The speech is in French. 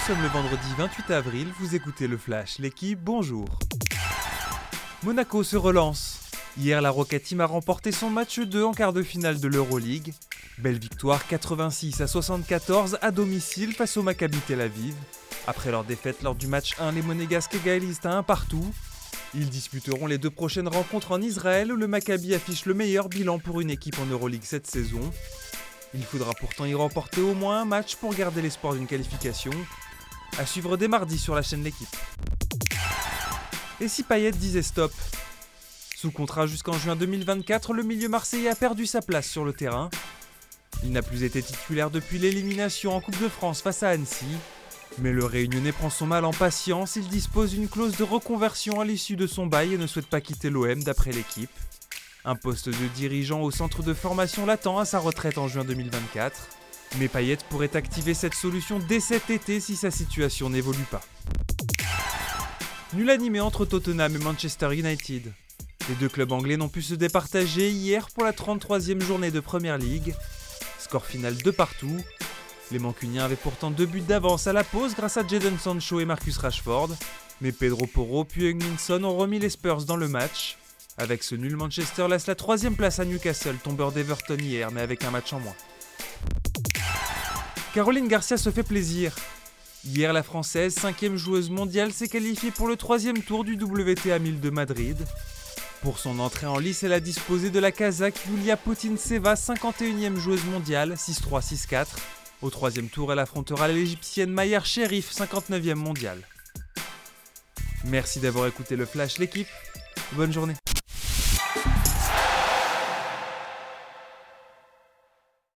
Nous sommes le vendredi 28 avril, vous écoutez le Flash, l'équipe, bonjour. Monaco se relance. Hier, la Rocket Team a remporté son match 2 en quart de finale de l'Euroleague. Belle victoire 86 à 74 à domicile face au Maccabi Tel Aviv. Après leur défaite lors du match 1, les Monégasques égalisent à un partout. Ils disputeront les deux prochaines rencontres en Israël où le Maccabi affiche le meilleur bilan pour une équipe en Euroleague cette saison. Il faudra pourtant y remporter au moins un match pour garder l'espoir d'une qualification. À suivre dès mardi sur la chaîne L'équipe. Et si Payet disait stop? Sous contrat jusqu'en juin 2024, le milieu marseillais a perdu sa place sur le terrain. Il n'a plus été titulaire depuis l'élimination en Coupe de France face à Annecy. Mais le Réunionnais prend son mal en patience, il dispose d'une clause de reconversion à l'issue de son bail et ne souhaite pas quitter l'OM d'après l'équipe. Un poste de dirigeant au centre de formation l'attend à sa retraite en juin 2024. Mais Payet pourrait activer cette solution dès cet été si sa situation n'évolue pas. Nul animé entre Tottenham et Manchester United. Les deux clubs anglais n'ont pu se départager hier pour la 33e journée de Premier League. Score final de partout, les Mancuniens avaient pourtant deux buts d'avance à la pause grâce à Jadon Sancho et Marcus Rashford, mais Pedro Porro puis Heung-Min ont remis les Spurs dans le match. Avec ce nul, Manchester laisse la troisième place à Newcastle, tombeur d'Everton hier, mais avec un match en moins. Caroline Garcia se fait plaisir. Hier, la Française, cinquième joueuse mondiale, s'est qualifiée pour le troisième tour du WTA 1000 de Madrid. Pour son entrée en lice, elle a disposé de la Kazakh Yulia Putin-Seva, 51e joueuse mondiale, 6-3-6-4. Au troisième tour, elle affrontera l'égyptienne Mayer Sherif, 59e mondiale. Merci d'avoir écouté le Flash l'équipe. Bonne journée.